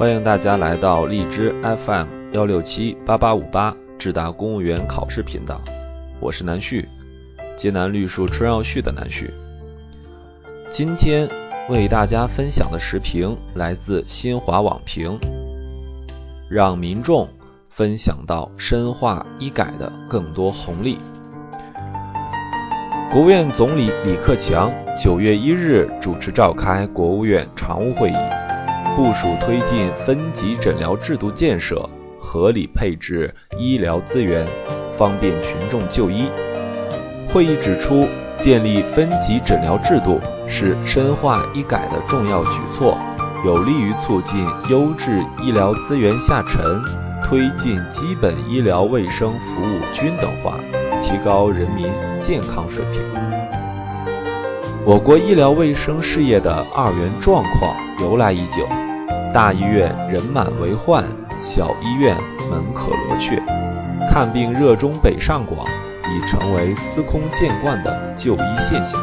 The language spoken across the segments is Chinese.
欢迎大家来到荔枝 FM 幺六七八八五八智达公务员考试频道，我是南旭，济南绿树春绕旭的南旭。今天为大家分享的时评来自新华网评，让民众分享到深化医改的更多红利。国务院总理李克强九月一日主持召开国务院常务会议，部署推进分级诊疗制度建设，合理配置医疗资源，方便群众就医。会议指出，建立分级诊疗制度是深化医改的重要举措，有利于促进优质医疗资源下沉，推进基本医疗卫生服务均等化，提高人民。健康水平，我国医疗卫生事业的二元状况由来已久，大医院人满为患，小医院门可罗雀，看病热衷北上广已成为司空见惯的就医现象。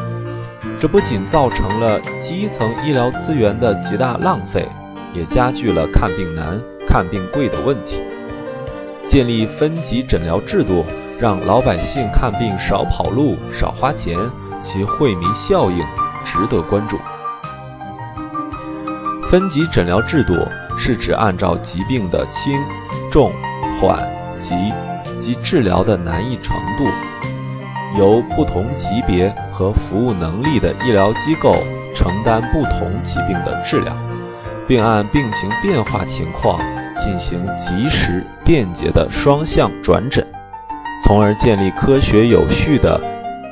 这不仅造成了基层医疗资源的极大浪费，也加剧了看病难、看病贵的问题。建立分级诊疗制度。让老百姓看病少跑路、少花钱，其惠民效应值得关注。分级诊疗制度是指按照疾病的轻、重、缓、急及治疗的难易程度，由不同级别和服务能力的医疗机构承担不同疾病的治疗，并按病情变化情况进行及时、便捷的双向转诊。从而建立科学有序的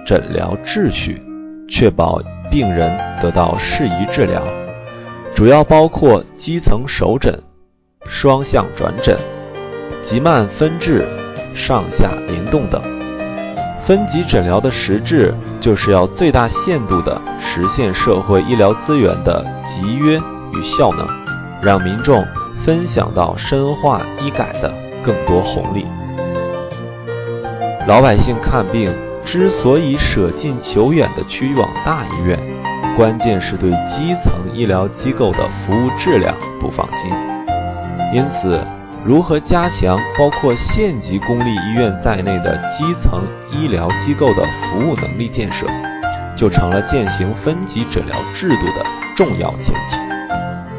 诊疗秩序，确保病人得到适宜治疗。主要包括基层首诊、双向转诊、急慢分治、上下联动等。分级诊疗的实质，就是要最大限度地实现社会医疗资源的集约与效能，让民众分享到深化医改的更多红利。老百姓看病之所以舍近求远地去往大医院，关键是对基层医疗机构的服务质量不放心。因此，如何加强包括县级公立医院在内的基层医疗机构的服务能力建设，就成了践行分级诊疗制度的重要前提。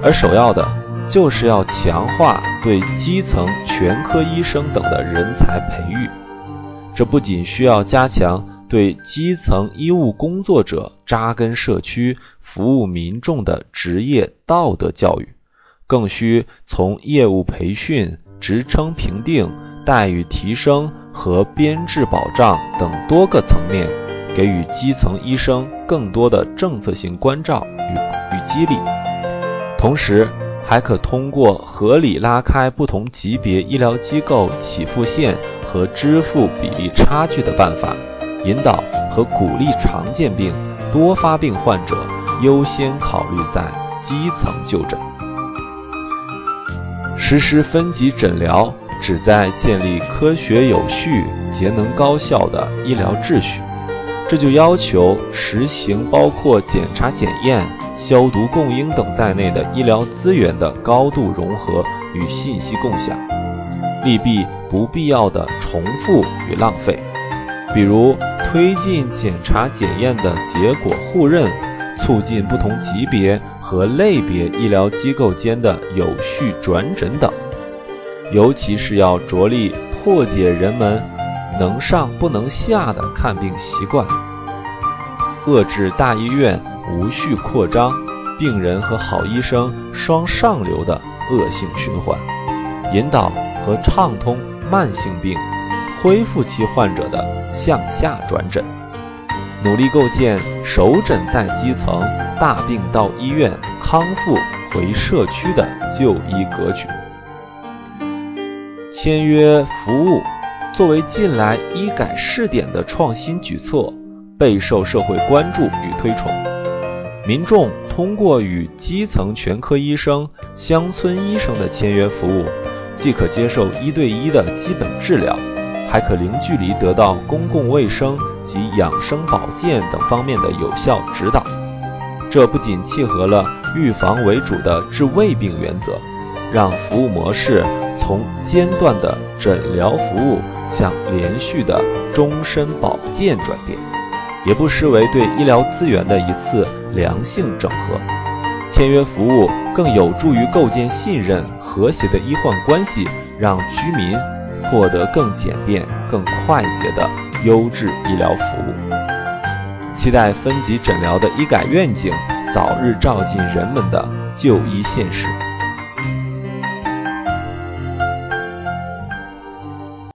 而首要的，就是要强化对基层全科医生等的人才培育。这不仅需要加强对基层医务工作者扎根社区、服务民众的职业道德教育，更需从业务培训、职称评定、待遇提升和编制保障等多个层面，给予基层医生更多的政策性关照与与激励。同时，还可通过合理拉开不同级别医疗机构起付线。和支付比例差距的办法，引导和鼓励常见病、多发病患者优先考虑在基层就诊。实施分级诊疗，旨在建立科学有序、节能高效的医疗秩序。这就要求实行包括检查检验、消毒供应等在内的医疗资源的高度融合与信息共享。利弊不必要的重复与浪费，比如推进检查检验的结果互认，促进不同级别和类别医疗机构间的有序转诊等。尤其是要着力破解人们能上不能下的看病习惯，遏制大医院无序扩张、病人和好医生双上流的恶性循环，引导。和畅通慢性病、恢复期患者的向下转诊，努力构建首诊在基层、大病到医院、康复回社区的就医格局。签约服务作为近来医改试点的创新举措，备受社会关注与推崇。民众通过与基层全科医生、乡村医生的签约服务。既可接受一对一的基本治疗，还可零距离得到公共卫生及养生保健等方面的有效指导。这不仅契合了预防为主的治未病原则，让服务模式从间断的诊疗服务向连续的终身保健转变，也不失为对医疗资源的一次良性整合。签约服务更有助于构建信任、和谐的医患关系，让居民获得更简便、更快捷的优质医疗服务。期待分级诊疗的医改愿景早日照进人们的就医现实。